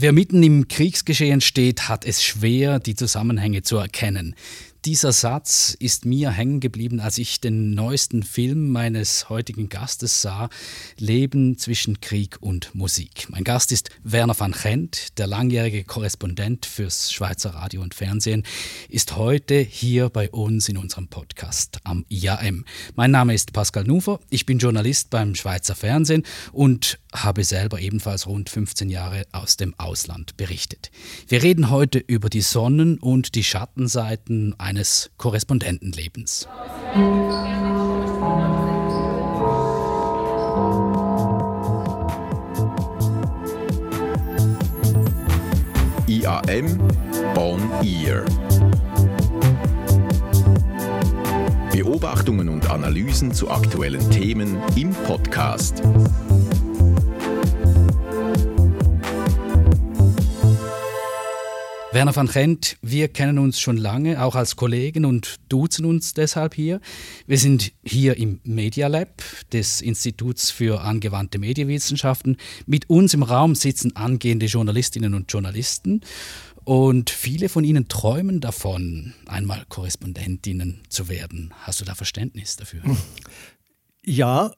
Wer mitten im Kriegsgeschehen steht, hat es schwer, die Zusammenhänge zu erkennen. Dieser Satz ist mir hängen geblieben, als ich den neuesten Film meines heutigen Gastes sah, Leben zwischen Krieg und Musik. Mein Gast ist Werner van Gent, der langjährige Korrespondent fürs Schweizer Radio und Fernsehen, ist heute hier bei uns in unserem Podcast am IAM. Mein Name ist Pascal Nufer, ich bin Journalist beim Schweizer Fernsehen und habe selber ebenfalls rund 15 Jahre aus dem Ausland berichtet. Wir reden heute über die Sonnen- und die Schattenseiten eines Korrespondentenlebens. IAM On Ear. Beobachtungen und Analysen zu aktuellen Themen im Podcast. Werner van Gent, wir kennen uns schon lange, auch als Kollegen und duzen uns deshalb hier. Wir sind hier im Media Lab des Instituts für angewandte Medienwissenschaften. Mit uns im Raum sitzen angehende Journalistinnen und Journalisten und viele von ihnen träumen davon, einmal Korrespondentinnen zu werden. Hast du da Verständnis dafür? Ja,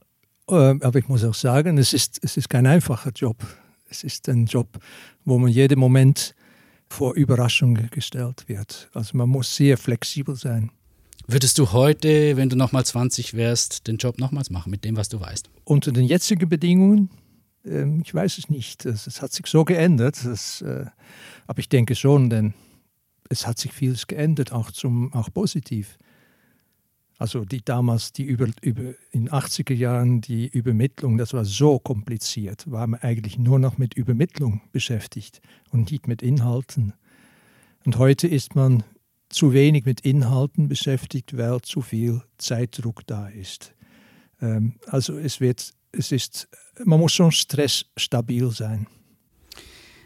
äh, aber ich muss auch sagen, es ist, es ist kein einfacher Job. Es ist ein Job, wo man jeden Moment vor Überraschungen gestellt wird. Also man muss sehr flexibel sein. Würdest du heute, wenn du nochmal 20 wärst, den Job nochmals machen mit dem, was du weißt? Unter den jetzigen Bedingungen, äh, ich weiß es nicht. Es, es hat sich so geändert. Das, äh, aber ich denke schon, denn es hat sich vieles geändert, auch, zum, auch positiv. Also die damals, die über, über in den 80er Jahren, die Übermittlung, das war so kompliziert, war man eigentlich nur noch mit Übermittlung beschäftigt und nicht mit Inhalten. Und heute ist man zu wenig mit Inhalten beschäftigt, weil zu viel Zeitdruck da ist. Ähm, also es wird, es ist, man muss schon stressstabil sein.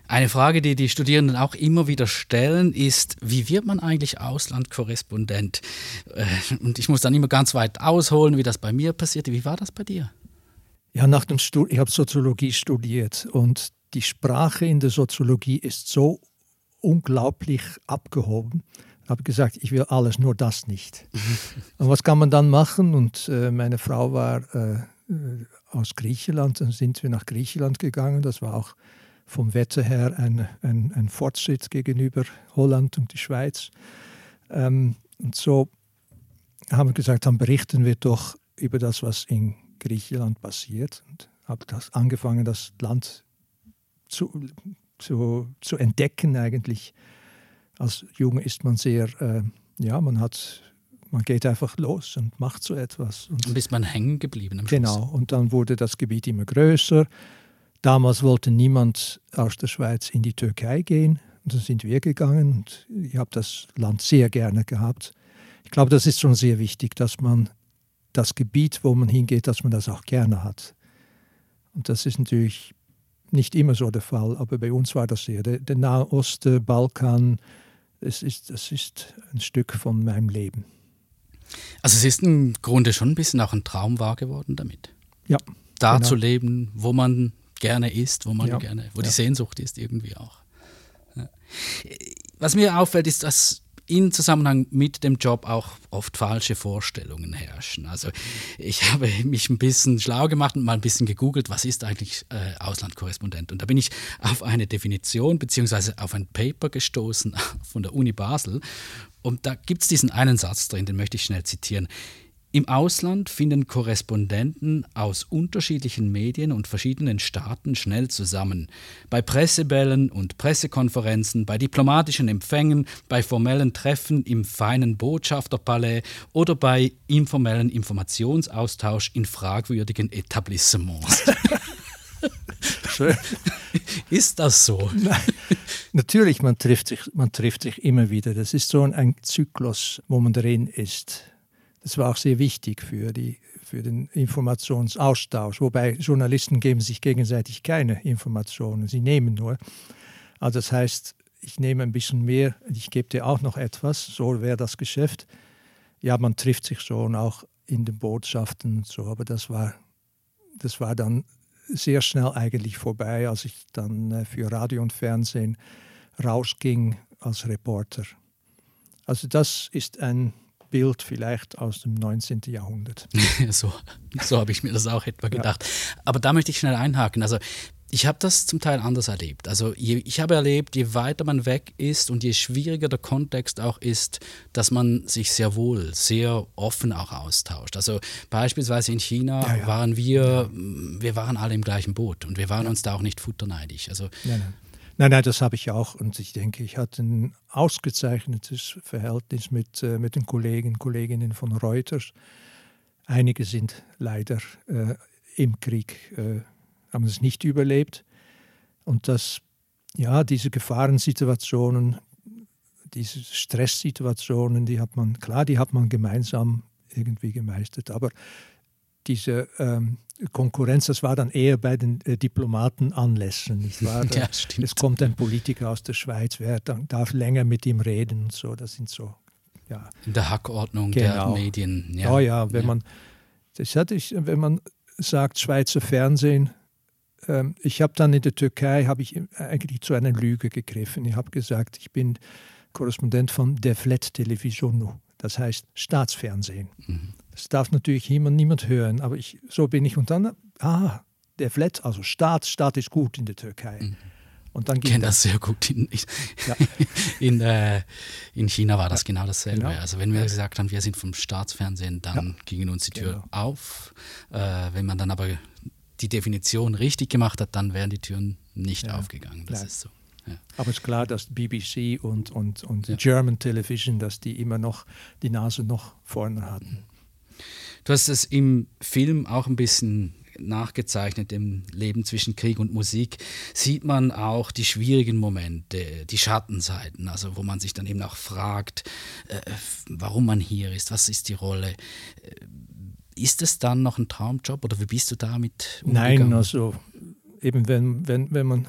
Eine Frage, die die Studierenden auch immer wieder stellen, ist, wie wird man eigentlich Auslandkorrespondent? Äh, und ich muss dann immer ganz weit ausholen, wie das bei mir passierte. Wie war das bei dir? Ja, nach dem Stud ich habe Soziologie studiert und die Sprache in der Soziologie ist so unglaublich abgehoben. Ich habe gesagt, ich will alles, nur das nicht. und was kann man dann machen? Und äh, meine Frau war äh, äh aus Griechenland, dann sind wir nach Griechenland gegangen. Das war auch vom Wetter her ein, ein, ein Fortschritt gegenüber Holland und die Schweiz. Ähm, und so haben wir gesagt, dann berichten wir doch über das, was in Griechenland passiert. Und habe das angefangen, das Land zu, zu, zu entdecken eigentlich. Als Junge ist man sehr, äh, ja, man hat man geht einfach los und macht so etwas. Und dann bist man hängen geblieben am Schluss. Genau, und dann wurde das Gebiet immer größer. Damals wollte niemand aus der Schweiz in die Türkei gehen. Und dann sind wir gegangen und ich habe das Land sehr gerne gehabt. Ich glaube, das ist schon sehr wichtig, dass man das Gebiet, wo man hingeht, dass man das auch gerne hat. Und das ist natürlich nicht immer so der Fall, aber bei uns war das sehr. Der, der Nahe Osten, Balkan, das ist, das ist ein Stück von meinem Leben. Also es ist im Grunde schon ein bisschen auch ein Traum wahr geworden damit. Ja. Da genau. zu leben, wo man gerne ist, wo man ja. gerne, wo ja. die Sehnsucht ist irgendwie auch. Ja. Was mir auffällt, ist, dass in Zusammenhang mit dem Job auch oft falsche Vorstellungen herrschen. Also ich habe mich ein bisschen schlau gemacht und mal ein bisschen gegoogelt, was ist eigentlich äh, Auslandkorrespondent? Und da bin ich auf eine Definition beziehungsweise auf ein Paper gestoßen von der Uni Basel. Und da gibt es diesen einen Satz drin, den möchte ich schnell zitieren. Im Ausland finden Korrespondenten aus unterschiedlichen Medien und verschiedenen Staaten schnell zusammen. Bei Pressebällen und Pressekonferenzen, bei diplomatischen Empfängen, bei formellen Treffen im feinen Botschafterpalais oder bei informellen Informationsaustausch in fragwürdigen Etablissements. Schön. Ist das so? Nein, natürlich, man trifft, sich, man trifft sich immer wieder. Das ist so ein Zyklus, wo man drin ist. Das war auch sehr wichtig für, die, für den Informationsaustausch, wobei Journalisten geben sich gegenseitig keine Informationen, sie nehmen nur. Also das heißt, ich nehme ein bisschen mehr, ich gebe dir auch noch etwas, so wäre das Geschäft. Ja, man trifft sich schon auch in den Botschaften und so, aber das war, das war dann sehr schnell eigentlich vorbei, als ich dann äh, für Radio und Fernsehen rausging als Reporter. Also das ist ein Bild vielleicht aus dem 19. Jahrhundert. so so habe ich mir das auch etwa gedacht. Ja. Aber da möchte ich schnell einhaken. Also ich habe das zum Teil anders erlebt. Also je, ich habe erlebt, je weiter man weg ist und je schwieriger der Kontext auch ist, dass man sich sehr wohl, sehr offen auch austauscht. Also beispielsweise in China ja, ja. waren wir, ja. wir waren alle im gleichen Boot und wir waren uns da auch nicht futterneidig. Also nein, nein. das habe ich auch und ich denke, ich hatte ein ausgezeichnetes Verhältnis mit, äh, mit den Kollegen, Kolleginnen von Reuters. Einige sind leider äh, im Krieg äh, haben es nicht überlebt. Und dass ja, diese Gefahrensituationen, diese Stresssituationen, die hat man, klar, die hat man gemeinsam irgendwie gemeistert. Aber diese ähm, Konkurrenz, das war dann eher bei den äh, Diplomatenanlässen, nicht wahr? ja, stimmt. Es kommt ein Politiker aus der Schweiz, wer dann darf länger mit ihm reden und so. Das sind so, ja. In der Hackordnung genau. der Medien. Ja, oh ja, wenn ja. man, das hatte ich, wenn man sagt Schweizer Fernsehen, ähm, ich habe dann in der Türkei habe ich eigentlich zu einer Lüge gegriffen. Ich habe gesagt, ich bin Korrespondent von Devlet Television, das heißt Staatsfernsehen. Mhm. Das darf natürlich niemand, niemand hören, aber ich, so bin ich. Und dann, ah, Devlet, also Staat, Staat ist gut in der Türkei. Mhm. Und dann ich kenne das sehr gut. In, ja. in, äh, in, China war das ja. genau dasselbe. Genau. Also wenn wir gesagt haben, wir sind vom Staatsfernsehen, dann ja. ging uns die Tür genau. auf. Äh, wenn man dann aber die Definition richtig gemacht hat, dann wären die Türen nicht aufgegangen. Das Nein. ist so. Aber es ist klar, dass BBC und, und, und. German Television, dass die immer noch die Nase noch vorne hatten. Du hast es im Film auch ein bisschen nachgezeichnet, im Leben zwischen Krieg und Musik, sieht man auch die schwierigen Momente, die Schattenseiten, also wo man sich dann eben auch fragt, äh, warum man hier ist, was ist die Rolle. Äh, ist es dann noch ein Traumjob oder wie bist du damit umgegangen? Nein, also eben wenn, wenn, wenn man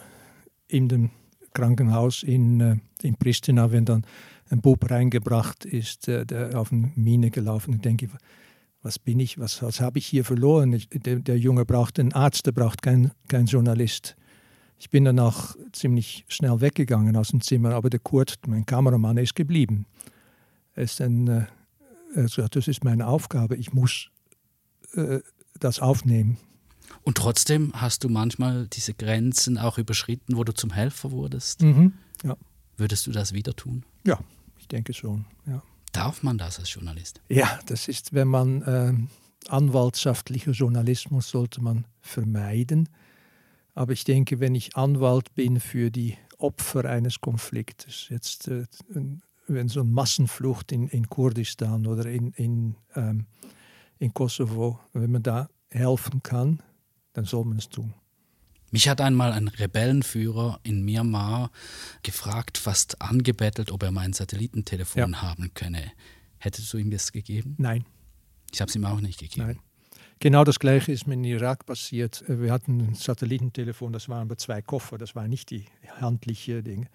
in dem Krankenhaus in, äh, in Pristina, wenn dann ein Bub reingebracht ist, der, der auf eine Mine gelaufen ist, denke ich, was bin ich, was, was habe ich hier verloren? Ich, der, der, Junge braucht einen Arzt, der braucht keinen kein Journalist. Ich bin dann auch ziemlich schnell weggegangen aus dem Zimmer, aber der Kurt, mein Kameramann, ist geblieben. Er ist ein, äh, sagt, das ist meine Aufgabe, ich muss äh, das aufnehmen. Und trotzdem hast du manchmal diese Grenzen auch überschritten, wo du zum Helfer wurdest. Mhm, ja. Würdest du das wieder tun? Ja, ich denke schon. Ja. Darf man das als Journalist? Ja, das ist, wenn man äh, anwaltschaftlicher Journalismus sollte man vermeiden. Aber ich denke, wenn ich Anwalt bin für die Opfer eines Konfliktes, jetzt äh, wenn so eine Massenflucht in, in Kurdistan oder in, in ähm, in Kosovo, wenn man da helfen kann, dann soll man es tun. Mich hat einmal ein Rebellenführer in Myanmar gefragt, fast angebettelt, ob er mein Satellitentelefon ja. haben könne. Hättest du ihm das gegeben? Nein. Ich habe es ihm auch nicht gegeben. Nein. Genau das Gleiche ist mit Irak passiert. Wir hatten ein Satellitentelefon, das waren aber zwei Koffer, das war nicht die handliche Dinge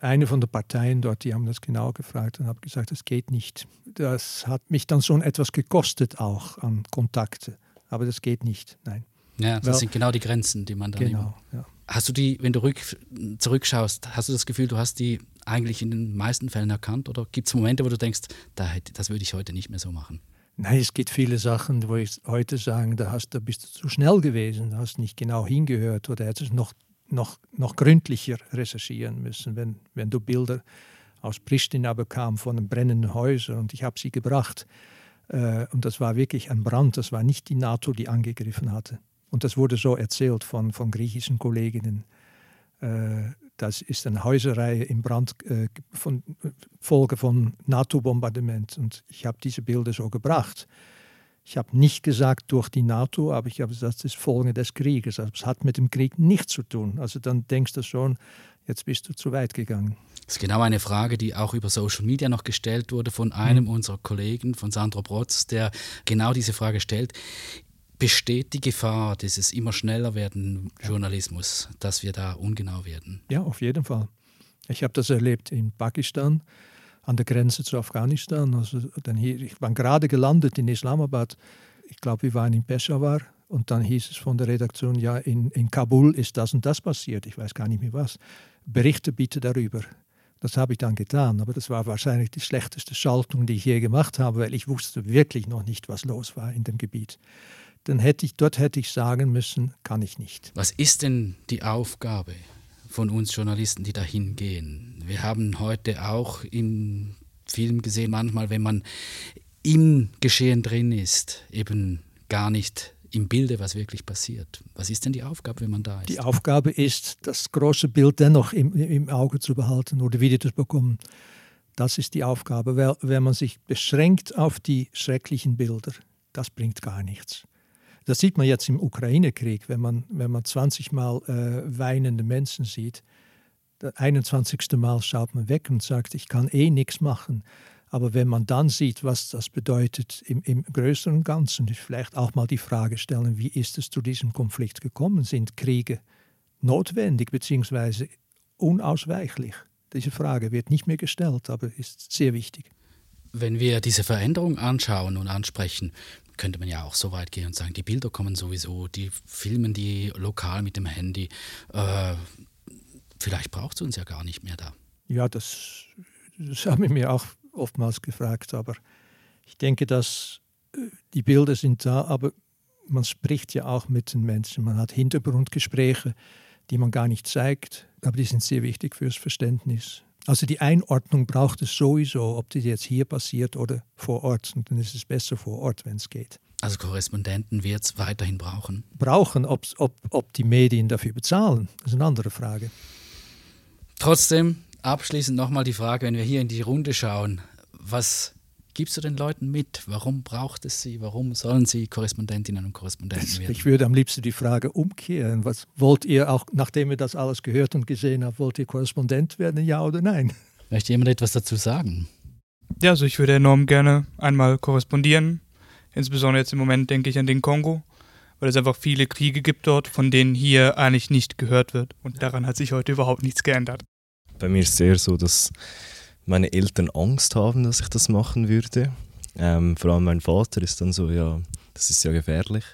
eine von den Parteien dort, die haben das genau gefragt und habe gesagt, das geht nicht. Das hat mich dann schon etwas gekostet auch an Kontakte, aber das geht nicht, nein. Ja, das Weil, sind genau die Grenzen, die man dann genau, ja. Hast du die, wenn du rück, zurückschaust, hast du das Gefühl, du hast die eigentlich in den meisten Fällen erkannt oder gibt es Momente, wo du denkst, da, das würde ich heute nicht mehr so machen? Nein, es gibt viele Sachen, wo ich heute sage, da, hast, da bist du zu schnell gewesen, da hast nicht genau hingehört oder hättest noch noch, noch gründlicher recherchieren müssen, wenn, wenn du Bilder aus Pristina bekam von brennenden Häusern und ich habe sie gebracht. Äh, und das war wirklich ein Brand, das war nicht die NATO, die angegriffen hatte. Und das wurde so erzählt von, von griechischen Kolleginnen. Äh, das ist eine Häuserreihe im Brand äh, von Folge von NATO-Bombardement. Und ich habe diese Bilder so gebracht. Ich habe nicht gesagt durch die NATO, aber ich habe gesagt, das ist Folge des Krieges. Also es hat mit dem Krieg nichts zu tun. Also dann denkst du schon, jetzt bist du zu weit gegangen. Das ist genau eine Frage, die auch über Social Media noch gestellt wurde von einem mhm. unserer Kollegen, von Sandro Brotz, der genau diese Frage stellt. Besteht die Gefahr dieses immer schneller werden Journalismus, dass wir da ungenau werden? Ja, auf jeden Fall. Ich habe das erlebt in Pakistan an der Grenze zu Afghanistan. Also dann hier, ich war gerade gelandet in Islamabad. Ich glaube, wir waren in Peshawar Und dann hieß es von der Redaktion, ja, in, in Kabul ist das und das passiert, ich weiß gar nicht mehr was. Berichte bitte darüber. Das habe ich dann getan, aber das war wahrscheinlich die schlechteste Schaltung, die ich je gemacht habe, weil ich wusste wirklich noch nicht, was los war in dem Gebiet. Dann hätte ich, dort hätte ich sagen müssen, kann ich nicht. Was ist denn die Aufgabe von uns Journalisten, die dahin gehen? Wir haben heute auch im Film gesehen, manchmal, wenn man im Geschehen drin ist, eben gar nicht im Bilde, was wirklich passiert. Was ist denn die Aufgabe, wenn man da ist? Die Aufgabe ist, das große Bild dennoch im, im Auge zu behalten oder wieder zu bekommen. Das ist die Aufgabe. Weil, wenn man sich beschränkt auf die schrecklichen Bilder, das bringt gar nichts. Das sieht man jetzt im Ukraine-Krieg, wenn man, wenn man 20 Mal äh, weinende Menschen sieht. Das 21. Mal schaut man weg und sagt, ich kann eh nichts machen. Aber wenn man dann sieht, was das bedeutet im, im größeren Ganzen, vielleicht auch mal die Frage stellen, wie ist es zu diesem Konflikt gekommen? Sind Kriege notwendig bzw. unausweichlich? Diese Frage wird nicht mehr gestellt, aber ist sehr wichtig. Wenn wir diese Veränderung anschauen und ansprechen, könnte man ja auch so weit gehen und sagen, die Bilder kommen sowieso, die filmen die lokal mit dem Handy. Äh, vielleicht braucht es uns ja gar nicht mehr da. Ja, das, das haben wir mir auch oftmals gefragt, aber ich denke, dass äh, die Bilder sind da, aber man spricht ja auch mit den Menschen. Man hat Hintergrundgespräche, die man gar nicht zeigt, aber die sind sehr wichtig fürs Verständnis. Also die Einordnung braucht es sowieso, ob das jetzt hier passiert oder vor Ort. Und dann ist es besser vor Ort, wenn es geht. Also Korrespondenten wird es weiterhin brauchen? Brauchen, ob, ob, ob die Medien dafür bezahlen, das ist eine andere Frage. Trotzdem, abschließend nochmal die Frage, wenn wir hier in die Runde schauen, was gibst du den Leuten mit? Warum braucht es sie? Warum sollen sie Korrespondentinnen und Korrespondenten werden? Ich würde am liebsten die Frage umkehren. Was wollt ihr auch, nachdem ihr das alles gehört und gesehen habt, wollt ihr Korrespondent werden, ja oder nein? Möchte jemand etwas dazu sagen? Ja, also ich würde enorm gerne einmal korrespondieren. Insbesondere jetzt im Moment denke ich an den Kongo, weil es einfach viele Kriege gibt dort, von denen hier eigentlich nicht gehört wird. Und daran hat sich heute überhaupt nichts geändert. Bei mir ist es eher so, dass meine Eltern Angst haben, dass ich das machen würde. Ähm, vor allem mein Vater ist dann so, ja, das ist ja gefährlich.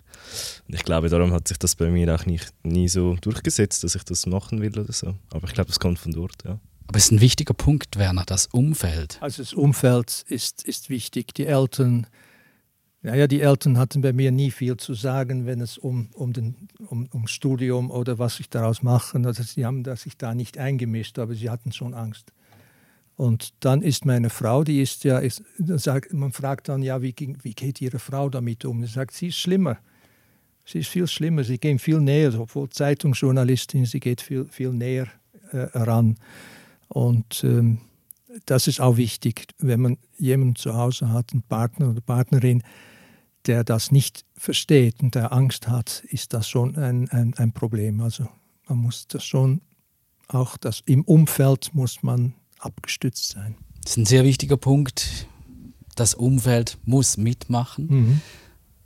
Und ich glaube, darum hat sich das bei mir auch nicht, nie so durchgesetzt, dass ich das machen will oder so. Aber ich glaube, das kommt von dort, ja. Aber es ist ein wichtiger Punkt, Werner, das Umfeld. Also das Umfeld ist, ist wichtig. Die Eltern, naja, die Eltern hatten bei mir nie viel zu sagen, wenn es um, um, den, um, um Studium oder was ich daraus mache. Also sie haben sich da nicht eingemischt, aber sie hatten schon Angst. Und dann ist meine Frau, die ist ja, ist, sagt, man fragt dann, ja, wie, wie geht Ihre Frau damit um? Sie sagt, sie ist schlimmer. Sie ist viel schlimmer, sie geht viel näher, obwohl Zeitungsjournalistin, sie geht viel, viel näher äh, ran. Und ähm, das ist auch wichtig, wenn man jemanden zu Hause hat, einen Partner oder Partnerin, der das nicht versteht und der Angst hat, ist das schon ein, ein, ein Problem. Also man muss das schon, auch das im Umfeld muss man abgestützt sein. Das ist ein sehr wichtiger Punkt. Das Umfeld muss mitmachen. Mhm.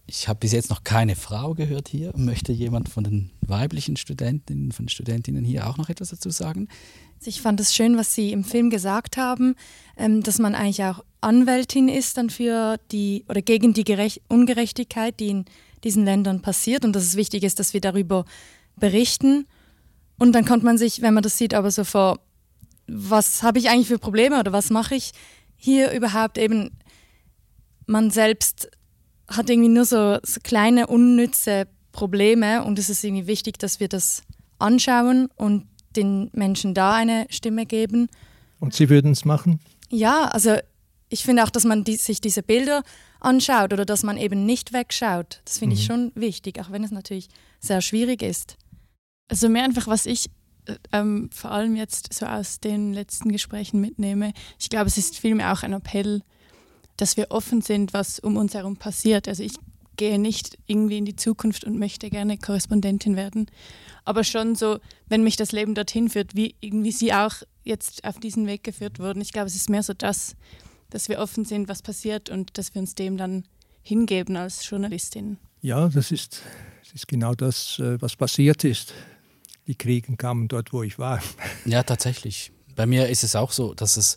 Ich habe bis jetzt noch keine Frau gehört hier. Möchte jemand von den weiblichen Studentinnen, von Studentinnen hier auch noch etwas dazu sagen? Ich fand es schön, was Sie im Film gesagt haben, ähm, dass man eigentlich auch Anwältin ist dann für die oder gegen die Gerecht Ungerechtigkeit, die in diesen Ländern passiert und dass es wichtig ist, dass wir darüber berichten. Und dann kommt man sich, wenn man das sieht, aber so vor, was habe ich eigentlich für Probleme oder was mache ich hier überhaupt eben? Man selbst hat irgendwie nur so, so kleine unnütze Probleme und es ist irgendwie wichtig, dass wir das anschauen und den Menschen da eine Stimme geben. Und Sie würden es machen? Ja, also ich finde auch, dass man die, sich diese Bilder anschaut oder dass man eben nicht wegschaut. Das finde mhm. ich schon wichtig, auch wenn es natürlich sehr schwierig ist. Also mehr einfach, was ich ähm, vor allem jetzt so aus den letzten Gesprächen mitnehme. Ich glaube, es ist vielmehr auch ein Appell, dass wir offen sind, was um uns herum passiert. Also ich gehe nicht irgendwie in die Zukunft und möchte gerne Korrespondentin werden, aber schon so, wenn mich das Leben dorthin führt, wie irgendwie Sie auch jetzt auf diesen Weg geführt wurden. Ich glaube, es ist mehr so das, dass wir offen sind, was passiert und dass wir uns dem dann hingeben als Journalistin. Ja, das ist, das ist genau das, äh, was passiert ist die Kriegen kamen dort, wo ich war. Ja, tatsächlich. Bei mir ist es auch so, dass es,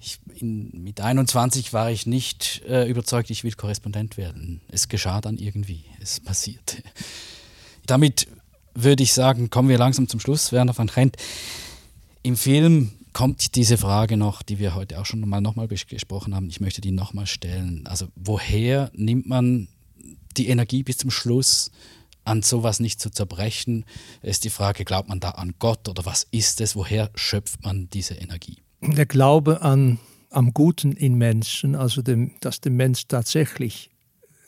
ich, in, mit 21 war ich nicht äh, überzeugt, ich will Korrespondent werden. Es geschah dann irgendwie, es passierte. Damit würde ich sagen, kommen wir langsam zum Schluss, Werner van Gent. Im Film kommt diese Frage noch, die wir heute auch schon mal nochmal gesprochen haben. Ich möchte die nochmal stellen. Also woher nimmt man die Energie bis zum Schluss? An sowas nicht zu zerbrechen, ist die Frage, glaubt man da an Gott oder was ist es? Woher schöpft man diese Energie? Der Glaube an, am Guten in Menschen, also dem, dass der Mensch tatsächlich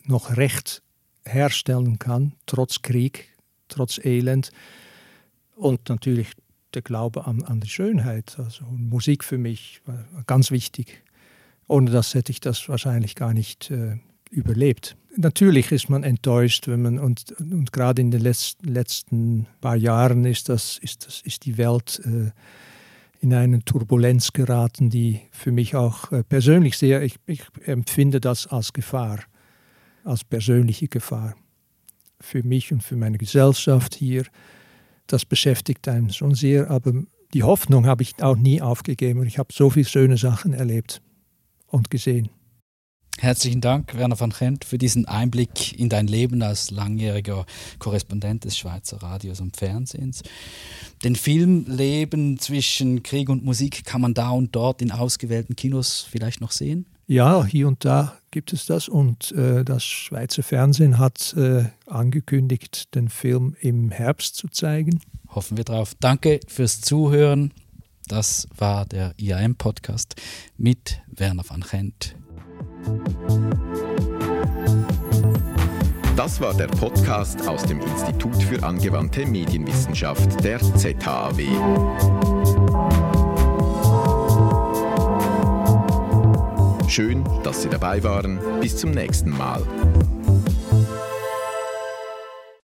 noch Recht herstellen kann, trotz Krieg, trotz Elend und natürlich der Glaube an, an die Schönheit. Also Musik für mich war ganz wichtig. Ohne das hätte ich das wahrscheinlich gar nicht äh, überlebt. Natürlich ist man enttäuscht, wenn man und, und gerade in den letzten, letzten paar Jahren ist das ist das ist die Welt äh, in eine Turbulenz geraten, die für mich auch äh, persönlich sehr ich, ich empfinde das als Gefahr, als persönliche Gefahr für mich und für meine Gesellschaft hier. Das beschäftigt einen schon sehr, aber die Hoffnung habe ich auch nie aufgegeben und ich habe so viele schöne Sachen erlebt und gesehen. Herzlichen Dank, Werner van Gent, für diesen Einblick in dein Leben als langjähriger Korrespondent des Schweizer Radios und Fernsehens. Den Film Leben zwischen Krieg und Musik kann man da und dort in ausgewählten Kinos vielleicht noch sehen? Ja, hier und da gibt es das und äh, das Schweizer Fernsehen hat äh, angekündigt, den Film im Herbst zu zeigen. Hoffen wir drauf. Danke fürs Zuhören. Das war der IAM-Podcast mit Werner van Gent. Das war der Podcast aus dem Institut für angewandte Medienwissenschaft der ZHAW. Schön, dass Sie dabei waren. Bis zum nächsten Mal.